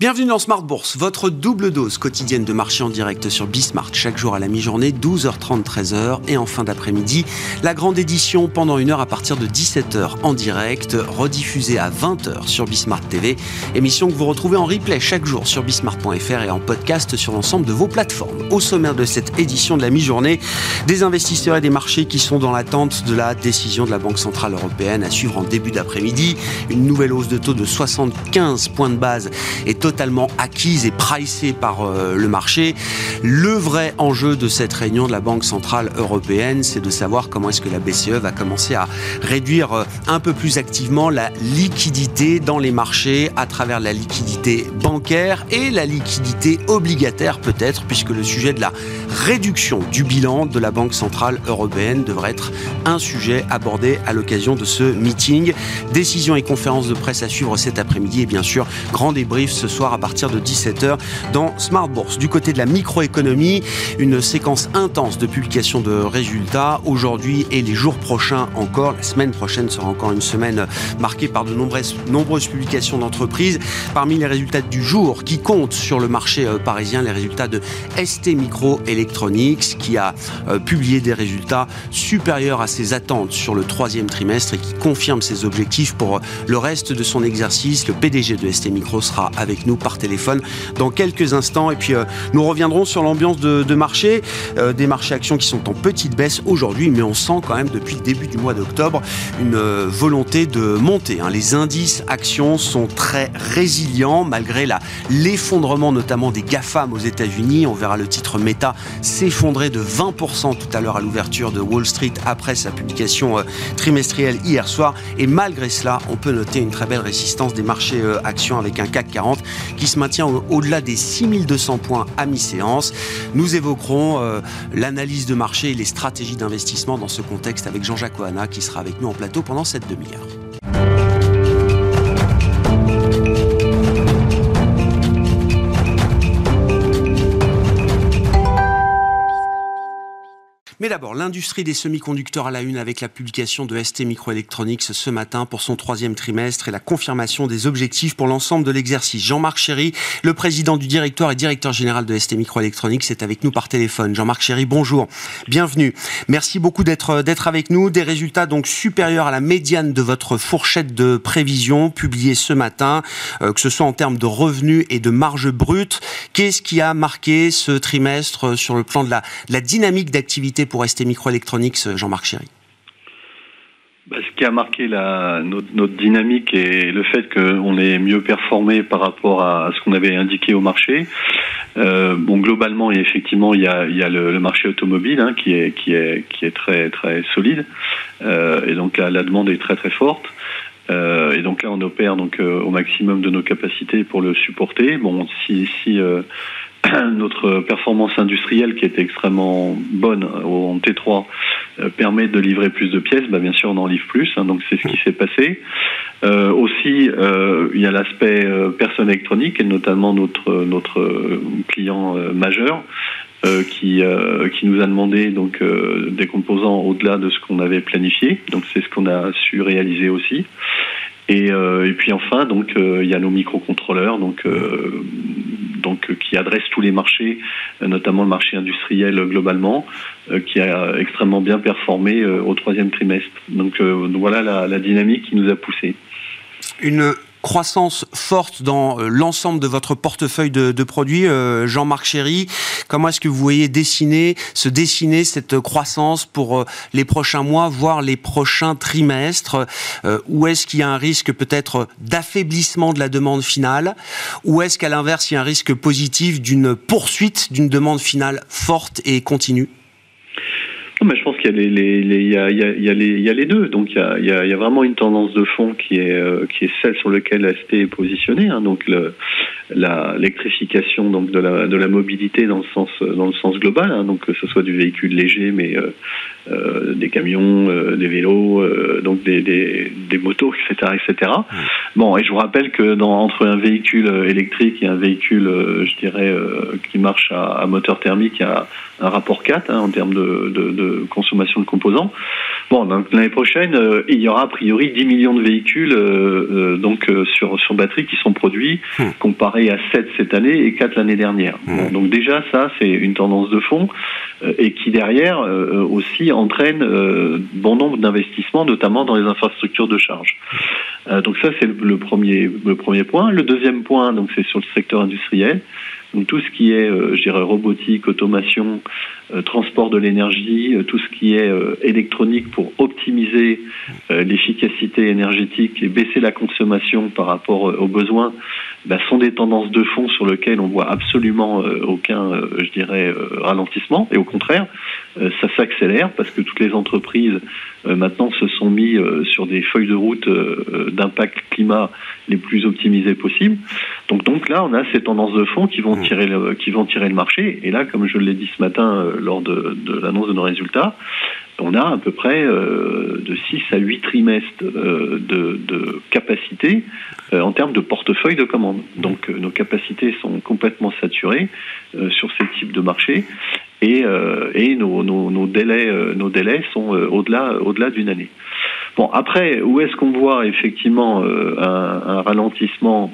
Bienvenue dans Smart Bourse, votre double dose quotidienne de marché en direct sur Bismart, chaque jour à la mi-journée, 12h30, 13h, et en fin d'après-midi, la grande édition pendant une heure à partir de 17h en direct, rediffusée à 20h sur Bismart TV, émission que vous retrouvez en replay chaque jour sur bismart.fr et en podcast sur l'ensemble de vos plateformes. Au sommaire de cette édition de la mi-journée, des investisseurs et des marchés qui sont dans l'attente de la décision de la Banque Centrale Européenne à suivre en début d'après-midi, une nouvelle hausse de taux de 75 points de base est totalement acquise et pricée par euh, le marché. Le vrai enjeu de cette réunion de la Banque Centrale Européenne, c'est de savoir comment est-ce que la BCE va commencer à réduire euh, un peu plus activement la liquidité dans les marchés à travers la liquidité bancaire et la liquidité obligataire peut-être, puisque le sujet de la réduction du bilan de la Banque Centrale Européenne devrait être un sujet abordé à l'occasion de ce meeting. Décision et conférence de presse à suivre cet après-midi et bien sûr, grand débrief ce soir à partir de 17h dans Smart Bourse. Du côté de la microéconomie, une séquence intense de publication de résultats aujourd'hui et les jours prochains encore. La semaine prochaine sera encore une semaine marquée par de nombreuses, publications d'entreprises. Parmi les résultats du jour qui comptent sur le marché euh, parisien, les résultats de ST Microelectronics qui a euh, publié des résultats supérieurs à ses attentes sur le troisième trimestre et qui confirme ses objectifs pour euh, le reste de son exercice. Le PDG de ST Micro sera avec nous par téléphone dans quelques instants. Et puis euh, nous reviendrons sur l'ambiance de, marché, euh, des marchés actions qui sont en petite baisse aujourd'hui, mais on sent quand même depuis le début du mois d'octobre une euh, volonté de monter. Hein. Les indices actions sont très résilients malgré l'effondrement notamment des GAFAM aux États-Unis. On verra le titre Meta s'effondrer de 20% tout à l'heure à l'ouverture de Wall Street après sa publication trimestrielle hier soir. Et malgré cela, on peut noter une très belle résistance des marchés actions avec un CAC 40 qui se maintient au-delà des 6200 points à mi-séance. Nous évoquerons euh, l'analyse de marché et les stratégies d'investissement dans ce contexte avec Jean-Jacques Ohana qui sera avec nous en plateau pendant cette demi-heure. Mais d'abord, l'industrie des semi-conducteurs à la une avec la publication de ST Microelectronics ce matin pour son troisième trimestre et la confirmation des objectifs pour l'ensemble de l'exercice. Jean-Marc Chéry, le président du directoire et directeur général de ST Microelectronics, est avec nous par téléphone. Jean-Marc Chéry, bonjour. Bienvenue. Merci beaucoup d'être, d'être avec nous. Des résultats donc supérieurs à la médiane de votre fourchette de prévision publiée ce matin, euh, que ce soit en termes de revenus et de marge brute. Qu'est-ce qui a marqué ce trimestre sur le plan de la, de la dynamique d'activité pour ST Microelectronics, Jean-Marc Chéry bah, ce qui a marqué notre, dynamique et le fait qu'on est mieux performé par rapport à, ce qu'on avait indiqué au marché. Euh, bon, globalement, effectivement, il y a, le, marché automobile hein, qui, est, très, solide. Euh, et donc la, demande est très forte. Euh, et donc là, on opère au maximum de nos capacités pour le supporter. Bon, si, notre performance industrielle qui est extrêmement bonne en T3 euh, permet de livrer plus de pièces, bah bien sûr on en livre plus, hein, donc c'est ce qui s'est passé. Euh, aussi, euh, il y a l'aspect euh, personne électronique et notamment notre notre client majeur qui qui nous a demandé donc des composants au-delà de ce qu'on avait planifié, donc c'est ce qu'on a su réaliser aussi. Et, et, puis enfin, donc il y a nos microcontrôleurs, donc donc qui adresse tous les marchés, euh, notamment le marché industriel globalement, euh, qui a extrêmement bien performé euh, au troisième trimestre. Donc voilà la, dynamique qui nous a poussé. Une croissance forte dans euh, l'ensemble de votre portefeuille de, produits. Euh, Jean-Marc Chéry, comment est-ce que vous voyez dessiner, se dessiner cette croissance pour euh, les prochains mois, voire les prochains trimestres? Où est-ce qu'il y a un risque peut-être d'affaiblissement de la demande finale? Ou est-ce qu'à l'inverse, il y a un risque positif d'une poursuite d'une demande finale forte et continue? Mais je pense qu'il y, a les deux. Donc il y a, il y a, vraiment une tendance de fond qui est, euh, qui est celle sur laquelle ST est positionné. Hein. Donc le, l'électrification donc de la, de la mobilité dans le sens dans le sens global, hein, donc que ce soit du véhicule léger, mais euh, euh, des camions, euh, des vélos, donc des, des, des, motos, etc., etc. Bon, et je vous rappelle que dans, entre un véhicule électrique et un véhicule, je dirais, qui marche à, à, moteur thermique, il y a un rapport 4 hein, en termes de, de, de, consommation de composants. Bon, donc l'année prochaine, il y aura a priori 10 millions de véhicules donc sur sur batterie qui sont produits, hmm. comparé à 7 cette année et 4 l'année dernière. Hmm. donc déjà, ça, c'est une tendance de fond euh, et qui derrière euh, aussi entraîne euh, bon nombre d'investissements, notamment dans les infrastructures de charge. donc ça, c'est le premier, le premier point. Le deuxième point, donc c'est sur le secteur industriel. Donc tout ce qui est, dirais, robotique, automation, transport de l'énergie, tout ce qui est électronique pour optimiser l'efficacité énergétique et baisser la consommation par rapport aux besoins, bah, sont des tendances de fond sur lesquelles on voit absolument aucun, je dirais, ralentissement. Et au contraire, euh, ça s'accélère parce que toutes les entreprises euh, maintenant se sont mis euh, sur des feuilles de route d'impact climat les plus optimisées possibles. Donc, donc là, on a ces tendances de fond qui vont mmh. tirer le, qui vont tirer le marché. Et là, comme je l'ai dit ce matin lors de, de l'annonce de nos résultats, on a à peu près de 6 à 8 trimestres de, de capacité en termes de portefeuille de commandes. Donc nos capacités sont complètement saturées sur ces types de marchés et, euh, nos, délais, euh, nos délais sont euh, au-delà au-delà d'une année. Bon, après, où est-ce qu'on voit effectivement un, ralentissement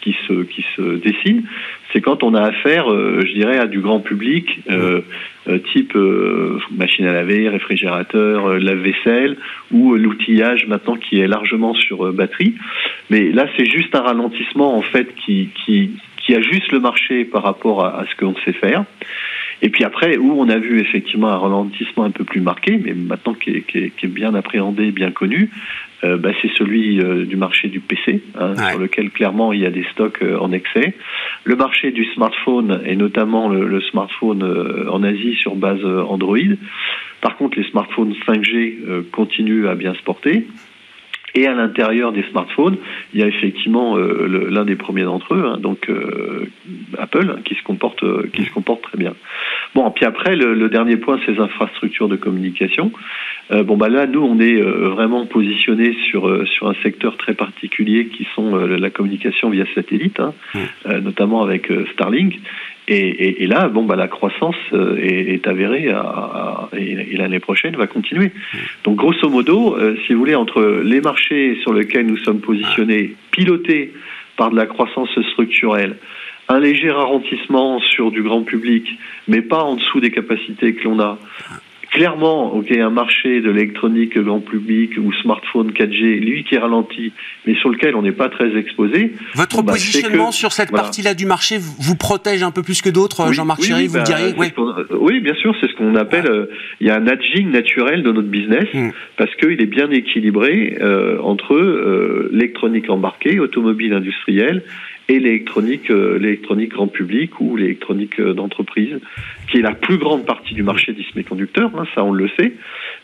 qui, se, qui se dessine C'est quand on a affaire, je dirais, à du grand public, type machine à laver, réfrigérateur, lave-vaisselle, ou l'outillage maintenant qui est largement sur batterie. Mais là, c'est juste un ralentissement en fait qui, qui, qui ajuste le marché par rapport à, à ce qu'on sait faire. Et puis après, où on a vu effectivement un ralentissement un peu plus marqué, mais maintenant qui est, qui est, qui est bien appréhendé, bien connu, euh, bah, c'est celui euh, du marché du PC, hein, sur lequel clairement il y a des stocks euh, en excès. Le marché du smartphone, et notamment le, le smartphone en Asie sur base Android. Par contre, les smartphones 5G continuent à bien se porter. Et à l'intérieur des smartphones, il y a effectivement euh, l'un des premiers d'entre eux, hein, donc euh, Apple, hein, qui se comporte euh, qui se comporte très bien. Bon, puis après le, le dernier point, c'est les infrastructures de communication. Bon bah là, nous on est vraiment positionné sur sur un secteur très particulier qui sont la communication via satellite, hein, mmh. notamment avec Starlink. Et, là, bon, bah, la croissance euh, est, avérée à, et, l'année prochaine va continuer. Donc, grosso modo, euh, si vous voulez, entre les marchés sur lesquels nous sommes positionnés, pilotés par de la croissance structurelle, un léger ralentissement sur du grand public, mais pas en dessous des capacités que l'on a, clairement, ok, un marché de l'électronique grand public ou smartphone 4G, lui qui est ralenti, mais sur lequel on n'est pas très exposé. Votre bah, positionnement sur cette partie-là du marché vous protège un peu plus que d'autres, Jean-Marc Chéry, vous bah, diriez oui. oui, bien sûr, c'est ce qu'on appelle, euh, il y a un hedging naturel de notre business, hmm. parce qu'il est bien équilibré euh, entre euh, l'électronique embarquée, automobile industrielle, et l'électronique, euh, l'électronique grand public ou l'électronique euh, d'entreprise, qui est la plus grande partie du marché des semi-conducteurs, hein, ça on le sait.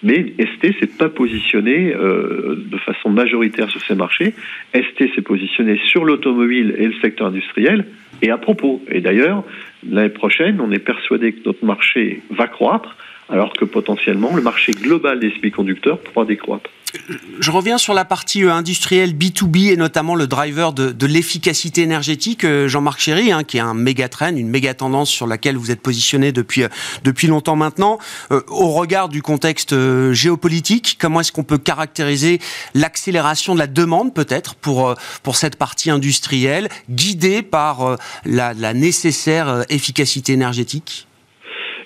Mais ST s'est pas positionné euh, de façon majoritaire sur ces marchés. ST s'est positionné sur l'automobile et le secteur industriel. Et à propos, et d'ailleurs, l'année prochaine, on est persuadé que notre marché va croître, alors que potentiellement le marché global des semi-conducteurs pourra décroître je reviens sur la partie euh, industrielle B2B et notamment le driver de, l'efficacité énergétique, euh, Jean-Marc Chéry, hein, qui est un méga trend, une méga tendance sur laquelle vous êtes positionné depuis, euh, depuis longtemps maintenant. au regard du contexte géopolitique, comment est-ce qu'on peut caractériser l'accélération de la demande peut-être pour, pour cette partie industrielle, guidée par la nécessaire efficacité énergétique?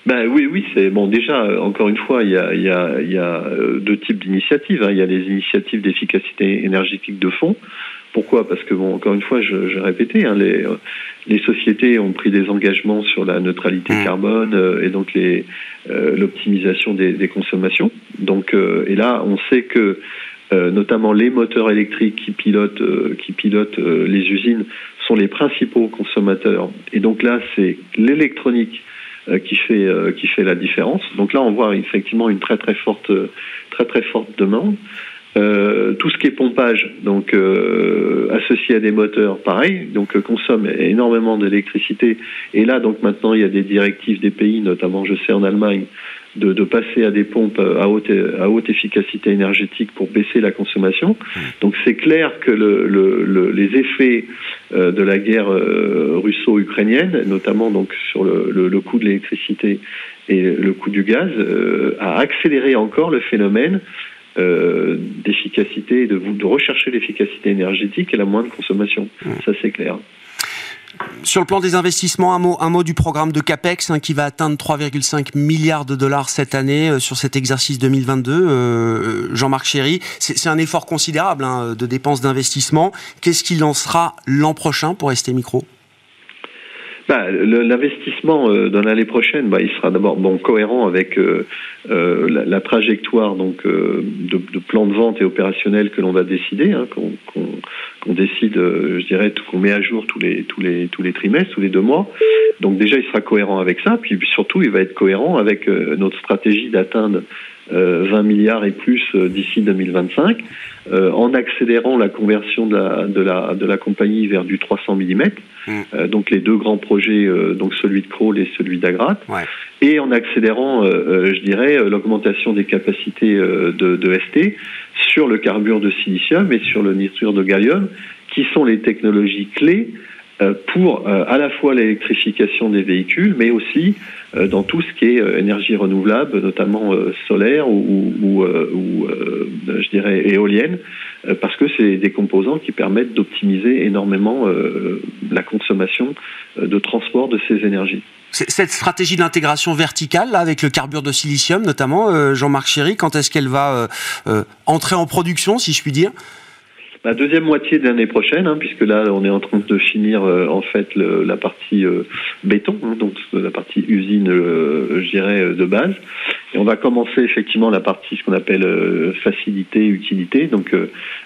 Ben oui, oui, c'est bon. Déjà, euh, encore une fois, il y a, il y a, il y a euh, deux types d'initiatives. Hein. Il y a les initiatives d'efficacité énergétique de fond. Pourquoi? Parce que bon, encore une fois, je, je répétais, hein, les, les sociétés ont pris des engagements sur la neutralité mmh. carbone euh, et donc les l'optimisation des, des, consommations. Donc, et là, on sait que notamment les moteurs électriques qui pilotent, qui pilotent les usines sont les principaux consommateurs. Et donc là, c'est l'électronique euh, qui fait euh, qui fait la différence. Donc là, on voit effectivement une très très forte très très forte demande. Euh, tout ce qui est pompage, donc euh, associé à des moteurs, pareil, donc euh, consomme énormément d'électricité. Et là, donc maintenant, il y a des directives des pays, notamment, je sais en Allemagne, de, de passer à des pompes à haute, à haute efficacité énergétique pour baisser la consommation. Donc c'est clair que le, le, les effets de la guerre russo-ukrainienne, notamment donc sur le, le coût de l'électricité et le coût du gaz, a accéléré encore le phénomène euh, d'efficacité, de, de rechercher l'efficacité énergétique et la moindre consommation. Mmh. Ça, c'est clair. Sur le plan des investissements, un mot, du programme de CAPEX hein, qui va atteindre 3,5 milliards de dollars cette année euh, sur cet exercice 2022. Euh, Jean-Marc Chéry, c'est un effort considérable hein, de dépenses d'investissement. Qu'est-ce qui lancera l'an prochain pour ST Micro? Bah, Euh, dans l'année prochaine, bah, il sera d'abord bon, cohérent avec euh, euh, la, trajectoire donc, de, plan de vente et opérationnel que l'on va décider, hein, qu'on qu décide, je dirais, qu'on met à jour tous les, tous, les, tous les trimestres, tous les deux mois. Donc déjà, il sera cohérent avec ça, puis surtout, il va être cohérent avec notre stratégie d'atteindre 20 milliards et plus d'ici 2025, en accélérant la conversion de la, de la, de la compagnie vers du 300 mm. Euh, donc les deux grands projets, euh, donc celui de Kroll et celui d'Agrat, ouais. et en accélérant, euh, je dirais, l'augmentation des capacités de, de, ST sur le carbure de silicium et sur le nitrure de gallium, qui sont les technologies clés pour à la fois l'électrification des véhicules, mais aussi dans tout ce qui est énergie renouvelable, notamment solaire ou, éolienne, parce que c'est des composants qui permettent d'optimiser énormément la consommation de transport de ces énergies. Cette stratégie d'intégration verticale, avec le carbure de silicium notamment, Jean-Marc Chéry, quand est-ce qu'elle va euh, entrer en production, si je puis dire? La deuxième moitié de l'année prochaine, hein, puisque là on est en train de finir euh, en fait le, la partie euh, béton, hein, donc la partie usine, euh, je dirais de base, et on va commencer effectivement la partie ce qu'on appelle facilité utilité, donc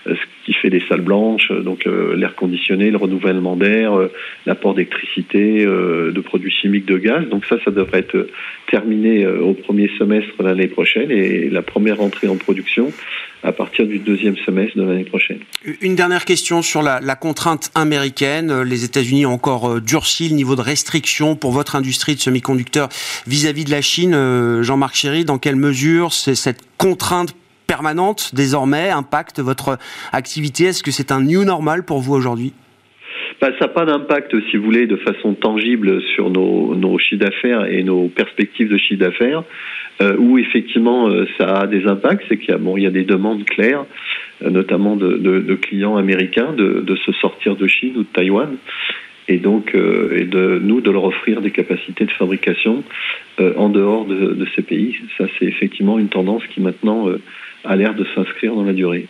ce qui fait les salles blanches, donc l'air conditionné, le renouvellement d'air, l'apport d'électricité, de produits chimiques, de gaz. Donc ça, ça devrait être terminé au premier semestre l'année prochaine et la première entrée en production à partir du deuxième semestre de l'année prochaine. Une dernière question sur la, contrainte américaine. Les États-Unis ont encore euh, durci le niveau de restriction pour votre industrie de semi-conducteurs vis-à-vis de la Chine. Euh, Jean-Marc Chéry, dans quelle mesure cette contrainte permanente désormais impacte votre activité? Est-ce que c'est un new normal pour vous aujourd'hui? Bah, ça n'a pas d'impact, si vous voulez, de façon tangible sur nos, chiffres d'affaires et nos perspectives de chiffre d'affaires. Euh, où effectivement euh, ça a des impacts, c'est qu'il y a, bon, il y a des demandes claires, euh, notamment de, clients américains, de, de, se sortir de Chine ou de Taïwan, et donc et de nous de leur offrir des capacités de fabrication en dehors de, de, ces pays. Ça, c'est effectivement une tendance qui maintenant a l'air de s'inscrire dans la durée.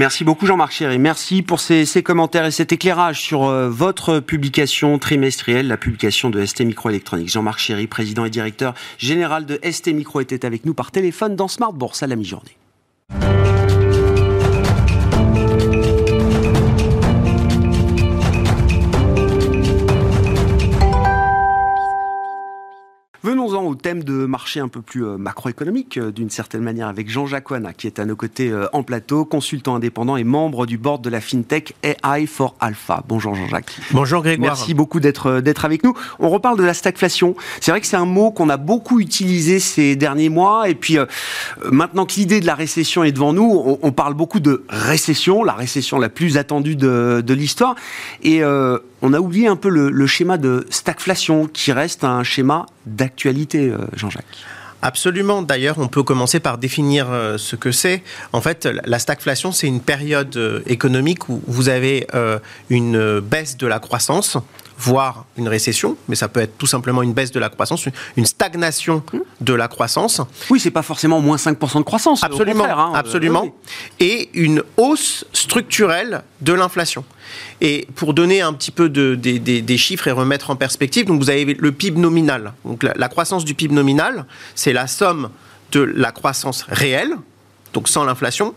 Merci beaucoup Jean-Marc Chéry. Merci pour ces, commentaires et cet éclairage sur euh, votre publication trimestrielle, la publication de ST Microélectronique. Jean-Marc Chéry, président et directeur général de ST Micro, était avec nous par téléphone dans Smart Bourse à la mi-journée. Venons-en au thème de marché un peu plus euh, macroéconomique, euh, d'une certaine manière, avec Jean-Jacques Ouana, qui est à nos côtés euh, en plateau, consultant indépendant et membre du board de la FinTech AI for Alpha. Bonjour Jean-Jacques. Bonjour Grégoire. Merci beaucoup d'être avec nous. On reparle de la stagflation. C'est vrai que c'est un mot qu'on a beaucoup utilisé ces derniers mois, et puis maintenant que l'idée de la récession est devant nous, on, on, parle beaucoup de récession, la récession la plus attendue de, de l'histoire, et on a oublié un peu le, schéma de stagflation qui reste un schéma d'actualité, euh, Jean-Jacques. Absolument. D'ailleurs, on peut commencer par définir euh, ce que c'est. En fait, la stagflation, c'est une période euh, économique où vous avez une baisse de la croissance voire une récession, mais ça peut être tout simplement une baisse de la croissance, une stagnation de la croissance. Oui, c'est pas forcément moins 5% de croissance. Absolument, hein, absolument. Oui. Et une hausse structurelle de l'inflation. Et pour donner un petit peu de, de, de, des chiffres et remettre en perspective, donc vous avez le PIB nominal. Donc la, la croissance du PIB nominal, c'est la somme de la croissance réelle, donc sans l'inflation,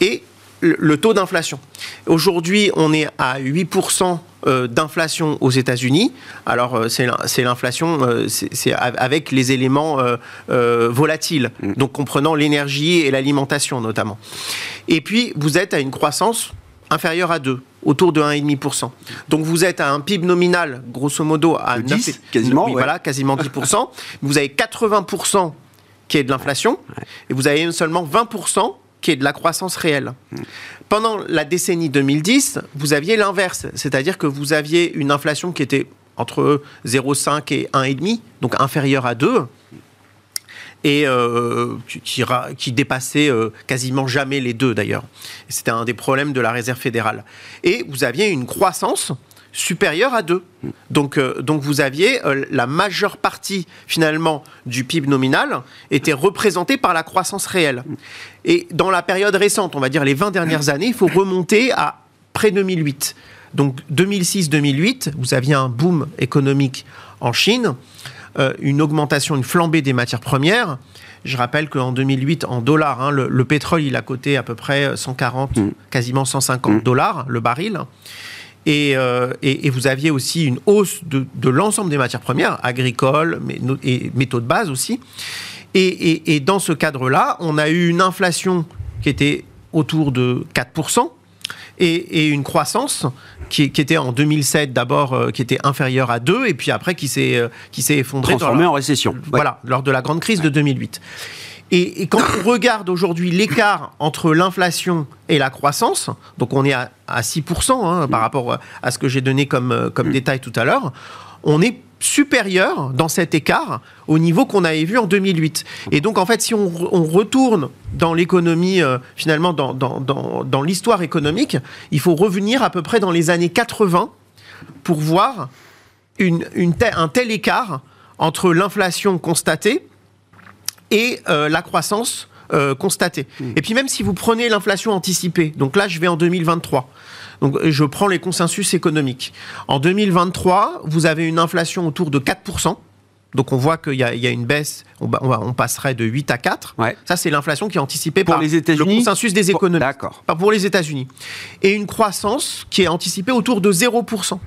et le, le taux d'inflation. Aujourd'hui, on est à 8% euh, d'inflation aux États-Unis. Alors, euh, c'est l'inflation c'est avec les éléments volatiles, mm. donc comprenant l'énergie et l'alimentation notamment. Et puis, vous êtes à une croissance inférieure à 2 autour de 1,5%. Donc vous êtes à un PIB nominal, grosso modo, à 10, quasiment, voilà, quasiment 10%. vous avez 80% qui est de l'inflation, et vous avez seulement 20% qui est de la croissance réelle. Pendant la décennie 2010, vous aviez l'inverse, c'est-à-dire que vous aviez une inflation qui était entre 0,5 et 1,5, donc inférieure à 2, et euh, qui, qui, dépassait euh, quasiment jamais les deux d'ailleurs. C'était un des problèmes de la Réserve fédérale. Et vous aviez une croissance supérieure à 2. Donc, euh, donc vous aviez la majeure partie finalement du PIB nominal était représentée par la croissance réelle. Et dans la période récente, on va dire les 20 dernières années, il faut remonter à près 2008. Donc 2006-2008, vous aviez un boom économique en Chine. Euh, une augmentation, une flambée des matières premières. Je rappelle qu'en 2008, en dollars, hein, le, pétrole, il a coté à peu près 140, mm. quasiment 150 mm. dollars le baril. Euh, et, vous aviez aussi une hausse de, l'ensemble des matières premières, agricoles mais, et métaux de base aussi. Et, dans ce cadre-là, on a eu une inflation qui était autour de 4%, et, une croissance qui, était en 2007 d'abord euh, qui était inférieure à 2 et puis après qui s'est euh, qui s'est effondrée transformée en récession. Voilà, lors de la grande crise de 2008. Et, quand on regarde aujourd'hui l'écart entre l'inflation et la croissance, donc on est à, 6% hein, par rapport à ce que j'ai donné comme, euh, comme mm. détail tout à l'heure, on est supérieur dans cet écart au niveau qu'on avait vu en 2008. Et donc, en fait, si on, retourne dans l'économie, euh, finalement, dans, dans, l'histoire économique, il faut revenir à peu près dans les années 80 pour voir une, un tel écart entre l'inflation constatée et euh, la croissance euh, constatée. Mmh. Et puis même si vous prenez l'inflation anticipée, donc là je vais en 2023, donc, je prends les consensus économiques. En 2023, vous avez une inflation autour de 4%. Donc on voit qu'il y, a une baisse, on, passerait de 8 à 4. Ça, c'est l'inflation qui est anticipée pour par les le consensus des économistes. D'accord. Pas pour les États-Unis. Et une croissance qui est anticipée autour de 0%.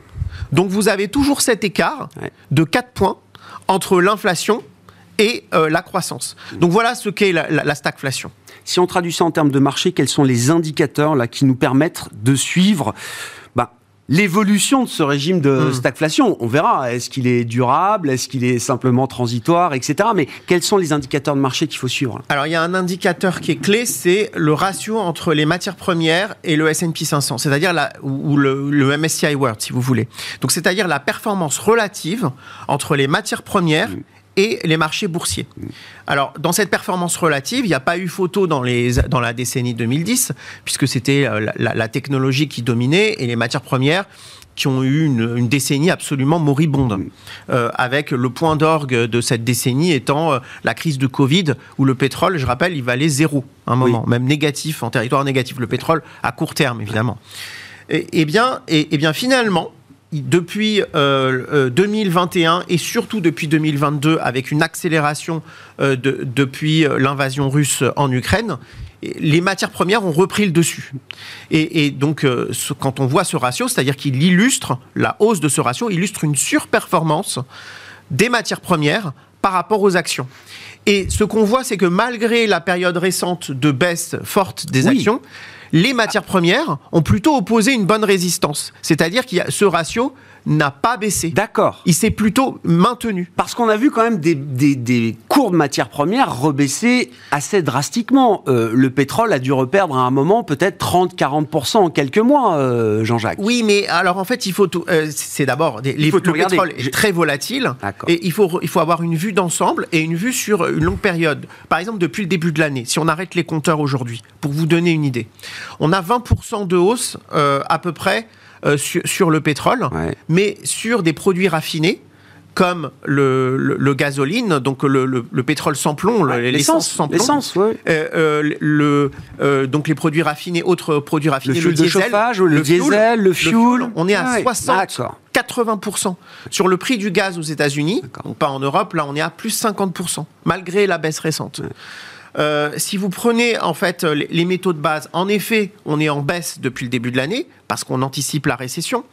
Donc vous avez toujours cet écart de 4 points entre l'inflation et euh, la croissance. Donc voilà ce qu'est la stagflation. Si on traduit ça en termes de marché, quels sont les indicateurs là qui nous permettent de suivre bah, l'évolution de ce régime de hmm. stagflation? On verra, est-ce qu'il est durable, est-ce qu'il est simplement transitoire, etc. Mais quels sont les indicateurs de marché qu'il faut suivre? Alors il y a un indicateur qui est clé, c'est le ratio entre les matières premières et le S&P 500, c'est-à-dire ou le, le, MSCI World si vous voulez. Donc c'est-à-dire la performance relative entre les matières premières hmm et les marchés boursiers. Alors, dans cette performance relative, il n'y a pas eu photo dans, les, dans la décennie 2010, puisque c'était euh, la, technologie qui dominait et les matières premières qui ont eu une, décennie absolument moribonde, euh, avec le point d'orgue de cette décennie étant euh, la crise de Covid, où le pétrole, je rappelle, il valait zéro un moment, même négatif, en territoire négatif, le pétrole à court terme, évidemment. Et, bien, et bien finalement, depuis 2021 euh, euh, et surtout depuis 2022 avec une accélération euh, depuis l'invasion russe en Ukraine, les matières premières ont repris le dessus. Et, donc, quand on voit ce ratio, c'est-à-dire qu'il illustre, la hausse de ce ratio illustre une surperformance des matières premières par rapport aux actions. Et ce qu'on voit, c'est que malgré la période récente de baisse forte des actions, les matières premières ont plutôt opposé une bonne résistance. C'est-à-dire a ce ratio n'a pas baissé. D'accord. Il s'est plutôt maintenu. Parce qu'on a vu quand même des, des, cours de matières premières rebaisser assez drastiquement. Euh, le pétrole a dû reperdre à un moment peut-être 30-40% en quelques mois, euh, Jean-Jacques. Oui, mais alors en fait, il faut tout. Euh, c'est d'abord. Le pétrole est très volatile. Et il faut, il faut avoir une vue d'ensemble et une vue sur une longue période. Par exemple, depuis le début de l'année, si on arrête les compteurs aujourd'hui, pour vous donner une idée, on a 20% de hausse à peu près euh, sur, le pétrole, mais sur des produits raffinés comme le, le, gasoline, donc le, le, pétrole sans plomb, l'essence sans plomb. L'essence, euh, euh, le, donc les produits raffinés, autres produits raffinés, le, diesel, chauffage, le, diesel, le fuel. on est à 60, 80% sur le prix du gaz aux États-Unis, pas en Europe. Là, on est à plus 50%, malgré la baisse récente. Euh, si vous prenez en fait les, métaux de base, en effet, on est en baisse depuis le début de l'année parce qu'on anticipe la récession.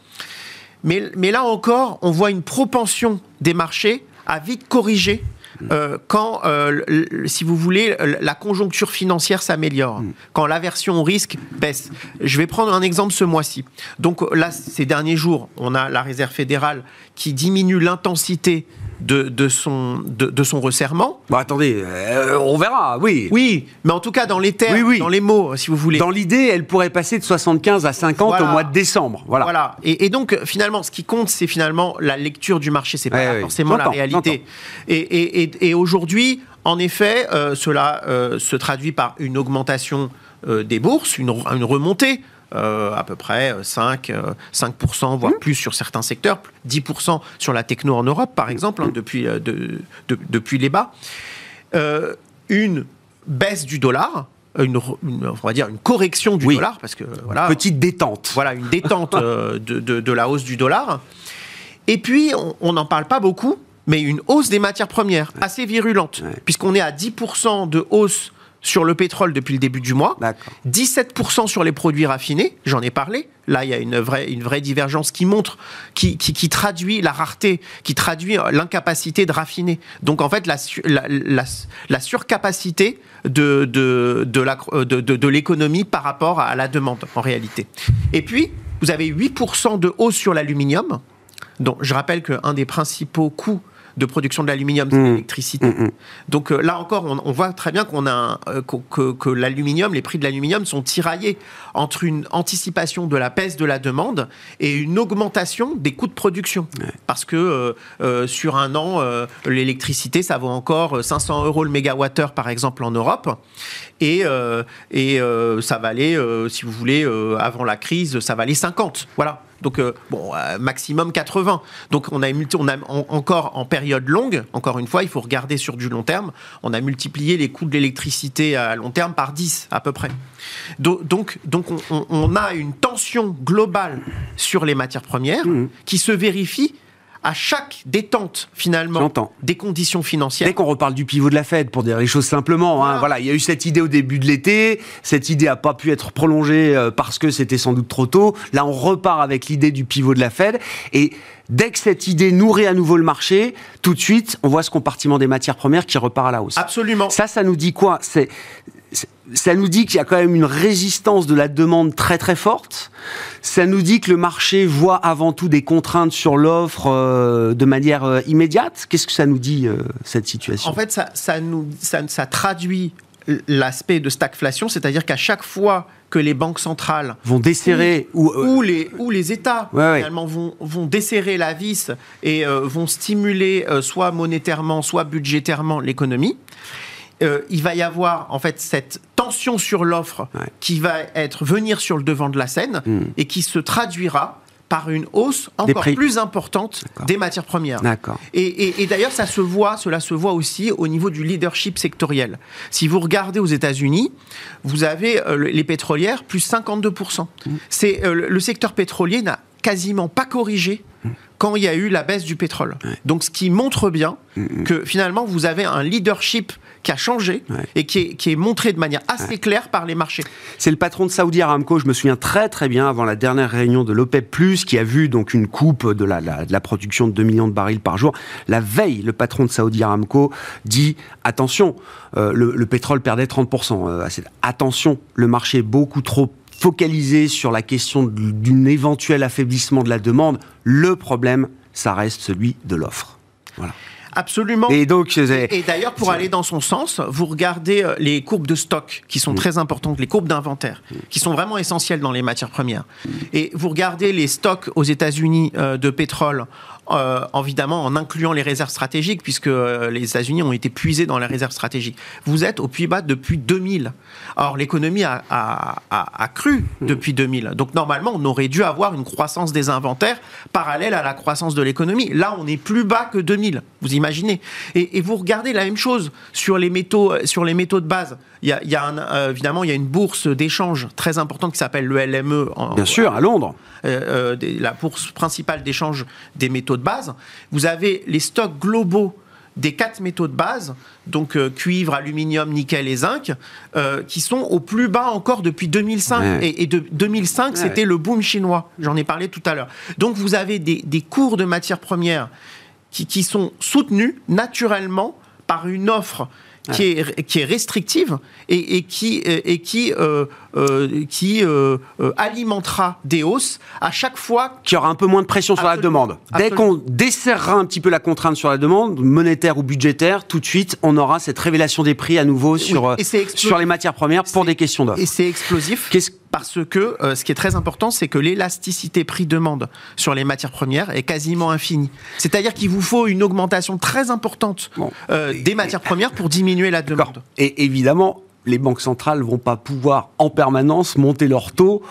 Mais, mais là encore, on voit une propension des marchés à vite corriger euh, quand, euh, si vous voulez, la conjoncture financière s'améliore, mm. quand l'aversion au risque baisse. Je vais prendre un exemple ce mois-ci. Donc là, ces derniers jours, on a la Réserve fédérale qui diminue l'intensité de, son, de, son resserrement. Bon, attendez, euh, on verra, oui. Oui, mais en tout cas, dans les termes, dans les mots, si vous voulez. Dans l'idée, elle pourrait passer de 75 à 50 au mois de décembre. Voilà. voilà. Et, donc, finalement, ce qui compte, c'est finalement la lecture du marché, c'est pas forcément la réalité. Et, aujourd'hui, en effet, euh, cela euh, se traduit par une augmentation des bourses, une, une remontée euh, à peu près 5, euh, 5% euh, voire mmh. plus sur certains secteurs, 10% sur la techno en Europe, par exemple, hein, depuis, de, depuis les bas. une baisse du dollar, une, on va dire une correction du dollar, parce que voilà, petite détente. Voilà, une détente de, de, la hausse du dollar. Et puis, on n'en parle pas beaucoup, mais une hausse des matières premières assez virulente, puisqu'on est à 10% de hausse sur le pétrole depuis le début du mois, 17% sur les produits raffinés, j'en ai parlé. Là, il y a une vraie, une vraie divergence qui montre, qui, qui, traduit la rareté, qui traduit l'incapacité de raffiner. Donc, en fait, la, la, la, surcapacité de, de, de, de, de l'économie par rapport à la demande, en réalité. Et puis, vous avez 8% de hausse sur l'aluminium. Donc, je rappelle qu'un des principaux coûts de production de l'aluminium, mmh. l'électricité. Mmh, mmh. Donc euh, là encore, on, voit très bien qu'on a euh, que, l'aluminium, les prix de l'aluminium sont tiraillés entre une anticipation de la baisse de la demande et une augmentation des coûts de production. Parce que euh, sur un an, l'électricité, ça vaut encore 500 euros le mégawattheure, par exemple, en Europe. Et, et ça valait, si vous voulez, avant la crise, ça valait 50. Voilà. Donc, euh, bon, euh, maximum 80. Donc, on a, on a encore en période longue, encore une fois, il faut regarder sur du long terme, on a multiplié les coûts de l'électricité à long terme par 10 à peu près. Donc, donc on, a une tension globale sur les matières premières mmh. qui se vérifie à chaque détente finalement des conditions financières. Dès qu'on reparle du pivot de la Fed, pour dire les choses simplement, hein, voilà. il y a eu cette idée au début de l'été, cette idée n'a pas pu être prolongée euh, parce que c'était sans doute trop tôt. Là, on repart avec l'idée du pivot de la Fed et dès que cette idée nourrit à nouveau le marché, tout de suite, on voit ce compartiment des matières premières qui repart à la hausse. Absolument. Ça, ça nous dit quoi? C'est ça nous dit qu'il y a quand même une résistance de la demande très très forte. Ça nous dit que le marché voit avant tout des contraintes sur l'offre euh, de manière euh, immédiate. Qu'est-ce que ça nous dit, euh, cette situation? En fait, ça, ça, nous, ça, traduit l'aspect de stagflation, c'est-à-dire qu'à chaque fois que les banques centrales vont desserrer ou, les, ou les États finalement Vont, vont desserrer la vis et vont stimuler soit monétairement, soit budgétairement l'économie, euh, il va y avoir en fait cette tension sur l'offre qui va être venir sur le devant de la scène hmm. et qui se traduira par une hausse encore plus importante des matières premières. Et, et, d'ailleurs, ça se voit, cela se voit aussi au niveau du leadership sectoriel. Si vous regardez aux États-Unis, vous avez euh, les pétrolières plus 52%. Hmm. C'est euh, le secteur pétrolier n'a quasiment pas corrigé hmm. quand il y a eu la baisse du pétrole. Donc, ce qui montre bien que finalement, vous avez un leadership qui a changé et qui est, qui est, montré de manière assez claire par les marchés. C'est le patron de Saudi Aramco, je me souviens très très bien, avant la dernière réunion de l'OPEP+, qui a vu donc une coupe de la, de la production de 2 millions de barils par jour. La veille, le patron de Saudi Aramco dit, attention, euh, le, pétrole perdait 30%. Euh, attention, le marché est beaucoup trop focalisé sur la question d'un éventuel affaiblissement de la demande. Le problème, ça reste celui de l'offre. Voilà. Absolument. Et donc, et, d'ailleurs, pour aller dans son sens, vous regardez euh, les courbes de stock qui sont mm. très importantes, les courbes d'inventaire mm. qui sont vraiment essentielles dans les matières premières. Et vous regardez les stocks aux États-Unis euh, de pétrole euh, évidemment en incluant les réserves stratégiques, puisque euh, les États-Unis ont été puisés dans les réserves stratégiques. Vous êtes au Pays-Bas depuis 2000. Or, l'économie a, a, a, cru depuis 2000. Donc, normalement, on aurait dû avoir une croissance des inventaires parallèle à la croissance de l'économie. Là, on est plus bas que 2000. Vous imaginez et, et, vous regardez la même chose sur les métaux, euh, sur les métaux de base. Il y a, il y a un, euh, évidemment, il y a une bourse d'échange très importante qui s'appelle le LME. En, Bien sûr, à Londres. Euh, la bourse principale d'échange des métaux de base. Vous avez les stocks globaux des quatre métaux de base, donc euh, cuivre, aluminium, nickel et zinc, euh, qui sont au plus bas encore depuis 2005. Et, de 2005, c'était le boom chinois. J'en ai parlé tout à l'heure. Donc vous avez des, cours de matières premières qui, qui sont soutenus naturellement par une offre qui, est, qui est restrictive et, et qui, et qui, euh, euh, qui euh, alimentera des hausses à chaque fois. Qui aura un peu moins de pression sur la demande. Dès qu'on desserrera un petit peu la contrainte sur la demande, monétaire ou budgétaire, tout de suite, on aura cette révélation des prix à nouveau sur, sur les matières premières pour des questions d'offres. Et c'est explosif. Qu'est-ce parce que ce qui est très important, c'est que l'élasticité prix-demande sur les matières premières est quasiment infinie. C'est-à-dire qu'il vous faut une augmentation très importante des matières premières pour diminuer la demande. Et évidemment, les banques centrales vont pas pouvoir en permanence monter leurs taux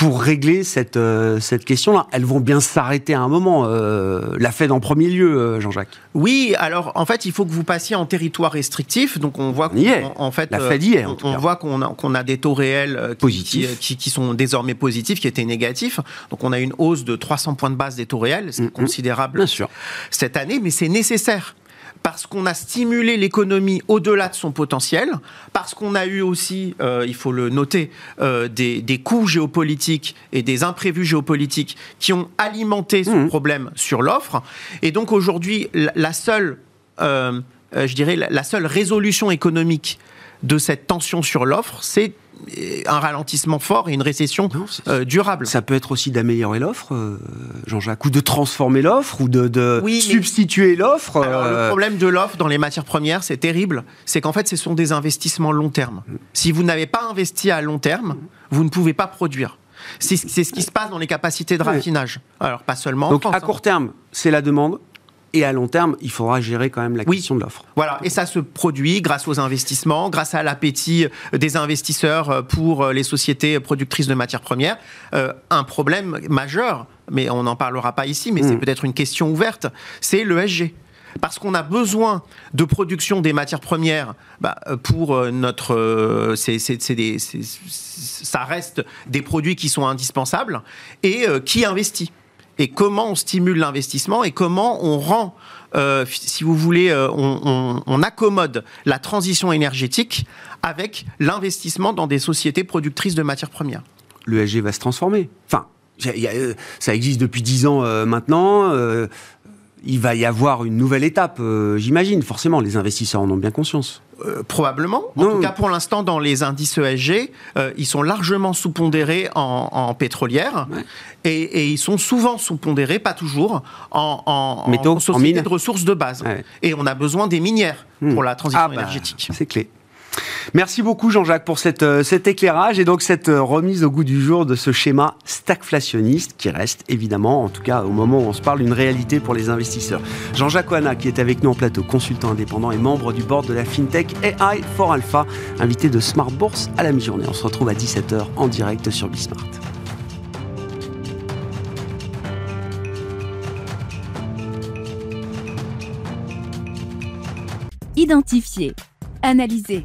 pour régler cette, euh, cette question-là. Elles vont bien s'arrêter à un moment. Euh, la Fed en premier lieu, euh, Jean-Jacques. Oui, alors en fait, il faut que vous passiez en territoire restrictif. Donc on voit qu'en fait, la Fed y est, on, voit qu'on a, qu'on a des taux réels positifs. Qui, qui, sont désormais positifs, qui étaient négatifs. Donc on a une hausse de 300 points de base des taux réels, c'est mm, mm. considérable bien sûr. cette année, mais c'est nécessaire parce qu'on a stimulé l'économie au-delà de son potentiel, parce qu'on a eu aussi, euh, il faut le noter, euh, des, des, coûts géopolitiques et des imprévus géopolitiques qui ont alimenté ce mmh. problème sur l'offre. Et donc aujourd'hui, la, seule, euh, je dirais, la seule résolution économique de cette tension sur l'offre, c'est un ralentissement fort et une récession euh, durable. Ça peut être aussi d'améliorer l'offre, euh, Jean-Jacques, ou de transformer l'offre, ou de, substituer l'offre. Le euh, problème de l'offre dans les matières premières, c'est terrible, c'est qu'en fait, ce sont des investissements long terme. Si vous n'avez pas investi à long terme, vous ne pouvez pas produire. C'est ce qui se passe dans les capacités de raffinage. Alors, pas seulement Donc, à court hein. terme, c'est la demande. Et à long terme, il faudra gérer quand même la question de l'offre. Voilà, et ça se produit grâce aux investissements, grâce à l'appétit des investisseurs pour les sociétés productrices de matières premières. Euh, un problème majeur, mais on n'en parlera pas ici, mais c'est mm. peut-être une question ouverte, c'est l'ESG parce qu'on a besoin de production des matières premières bah, pour euh, notre. Euh, ça reste des produits qui sont indispensables et qui investit et comment on stimule l'investissement et comment on rend, euh, si vous voulez, euh, on, accommode la transition énergétique avec l'investissement dans des sociétés productrices de matières premières. L'ESG va se transformer. Enfin, euh, ça existe depuis dix ans maintenant. Il va y avoir une nouvelle étape, j'imagine. Forcément, les investisseurs en ont bien conscience. Euh, probablement. En tout cas, pour l'instant, dans les indices ESG, euh, ils sont largement sous-pondérés en, pétrolière et, ils sont souvent sous-pondérés, pas toujours, en, en, Métaux, en société de ressources de base. Et on a besoin des minières hmm. pour la transition ah bah, énergétique. C'est clé. Merci beaucoup Jean-Jacques pour euh, cet éclairage et donc cette euh, remise au goût du jour de ce schéma stagflationniste qui reste évidemment, en tout cas au moment où on se parle, une réalité pour les investisseurs. Jean-Jacques Oana qui est avec nous en plateau, consultant indépendant et membre du board de la FinTech AI for Alpha, invité de Smart Bourse à la mi-journée. On se retrouve à 17h en direct sur Bismart. Identifier, analyser